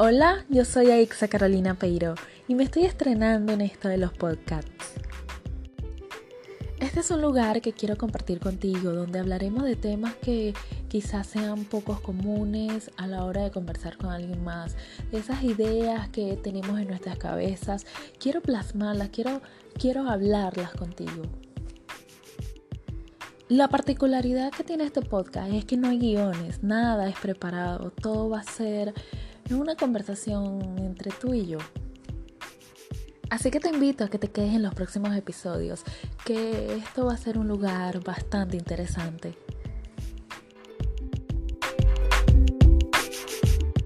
Hola, yo soy Aixa Carolina Peiro y me estoy estrenando en esto de los podcasts. Este es un lugar que quiero compartir contigo, donde hablaremos de temas que quizás sean pocos comunes a la hora de conversar con alguien más, esas ideas que tenemos en nuestras cabezas. Quiero plasmarlas, quiero, quiero hablarlas contigo. La particularidad que tiene este podcast es que no hay guiones, nada es preparado, todo va a ser una conversación entre tú y yo. Así que te invito a que te quedes en los próximos episodios, que esto va a ser un lugar bastante interesante.